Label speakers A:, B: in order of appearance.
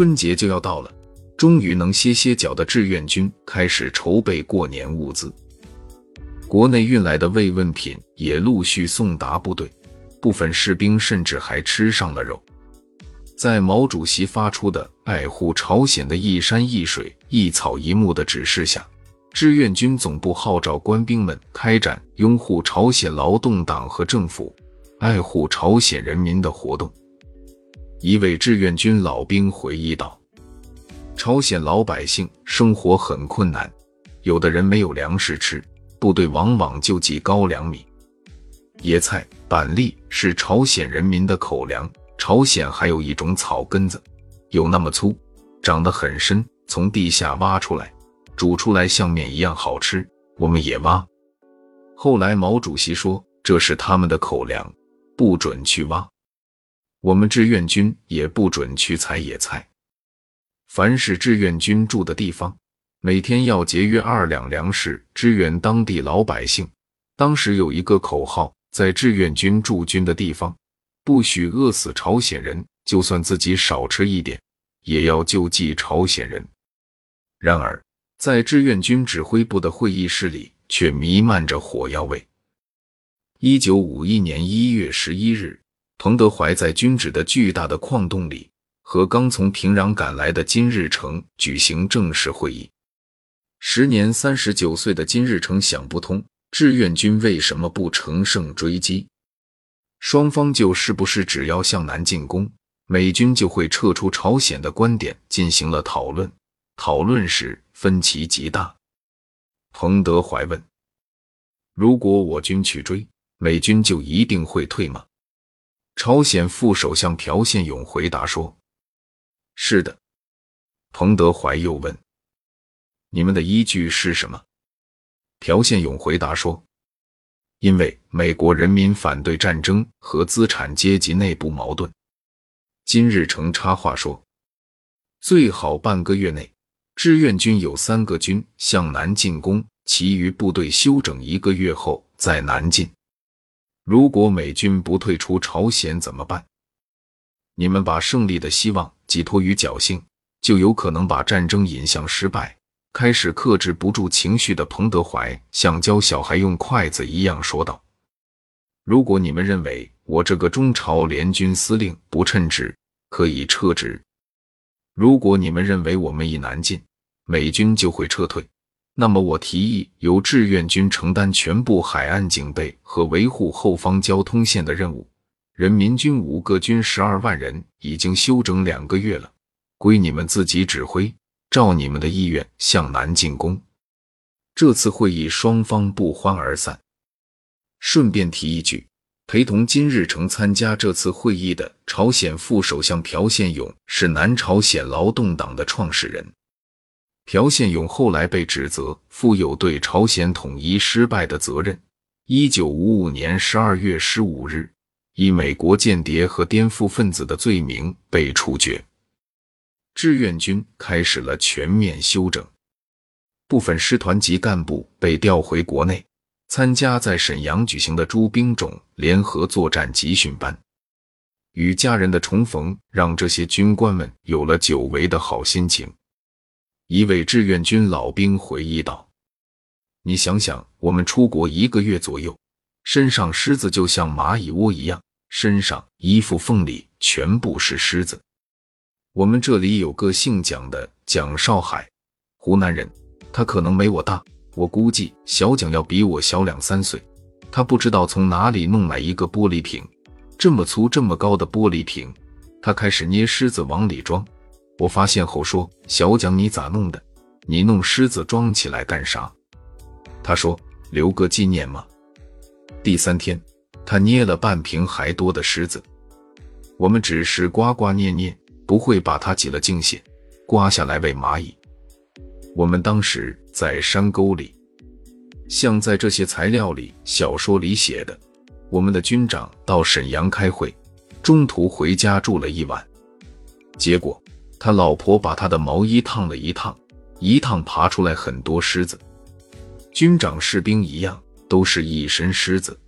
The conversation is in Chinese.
A: 春节就要到了，终于能歇歇脚的志愿军开始筹备过年物资。国内运来的慰问品也陆续送达部队，部分士兵甚至还吃上了肉。在毛主席发出的爱护朝鲜的一山一水、一草一木的指示下，志愿军总部号召官兵们开展拥护朝鲜劳动党和政府、爱护朝鲜人民的活动。一位志愿军老兵回忆道：“朝鲜老百姓生活很困难，有的人没有粮食吃，部队往往就寄高粱米、野菜、板栗是朝鲜人民的口粮。朝鲜还有一种草根子，有那么粗，长得很深，从地下挖出来，煮出来像面一样好吃。我们也挖。后来毛主席说这是他们的口粮，不准去挖。”我们志愿军也不准去采野菜。凡是志愿军住的地方，每天要节约二两粮食支援当地老百姓。当时有一个口号，在志愿军驻军的地方，不许饿死朝鲜人，就算自己少吃一点，也要救济朝鲜人。然而，在志愿军指挥部的会议室里，却弥漫着火药味。一九五一年一月十一日。彭德怀在军址的巨大的矿洞里，和刚从平壤赶来的金日成举行正式会议。时年三十九岁的金日成想不通，志愿军为什么不乘胜追击？双方就是不是只要向南进攻，美军就会撤出朝鲜的观点进行了讨论。讨论时分歧极大。彭德怀问：“如果我军去追，美军就一定会退吗？”朝鲜副首相朴宪勇回答说：“是的。”彭德怀又问：“你们的依据是什么？”朴宪勇回答说：“因为美国人民反对战争和资产阶级内部矛盾。”金日成插话说：“最好半个月内，志愿军有三个军向南进攻，其余部队休整一个月后再南进。”如果美军不退出朝鲜怎么办？你们把胜利的希望寄托于侥幸，就有可能把战争引向失败。开始克制不住情绪的彭德怀像教小孩用筷子一样说道：“如果你们认为我这个中朝联军司令不称职，可以撤职；如果你们认为我们一南进，美军就会撤退。”那么，我提议由志愿军承担全部海岸警备和维护后方交通线的任务。人民军五个军十二万人已经休整两个月了，归你们自己指挥，照你们的意愿向南进攻。这次会议双方不欢而散。顺便提一句，陪同金日成参加这次会议的朝鲜副首相朴宪勇是南朝鲜劳动党的创始人。朴宪勇后来被指责负有对朝鲜统一失败的责任。一九五五年十二月十五日，以美国间谍和颠覆分子的罪名被处决。志愿军开始了全面休整，部分师团级干部被调回国内，参加在沈阳举行的诸兵种联合作战集训班。与家人的重逢，让这些军官们有了久违的好心情。一位志愿军老兵回忆道：“你想想，我们出国一个月左右，身上虱子就像蚂蚁窝一样，身上衣服缝里全部是虱子。我们这里有个姓蒋的，蒋少海，湖南人，他可能没我大，我估计小蒋要比我小两三岁。他不知道从哪里弄来一个玻璃瓶，这么粗这么高的玻璃瓶，他开始捏虱子往里装。”我发现后说：“小蒋，你咋弄的？你弄狮子装起来干啥？”他说：“留个纪念嘛。”第三天，他捏了半瓶还多的狮子。我们只是刮刮捏捏，不会把它挤了净血，刮下来喂蚂蚁。我们当时在山沟里，像在这些材料里、小说里写的，我们的军长到沈阳开会，中途回家住了一晚，结果。他老婆把他的毛衣烫了一烫，一烫爬出来很多虱子。军长、士兵一样，都是一身虱子。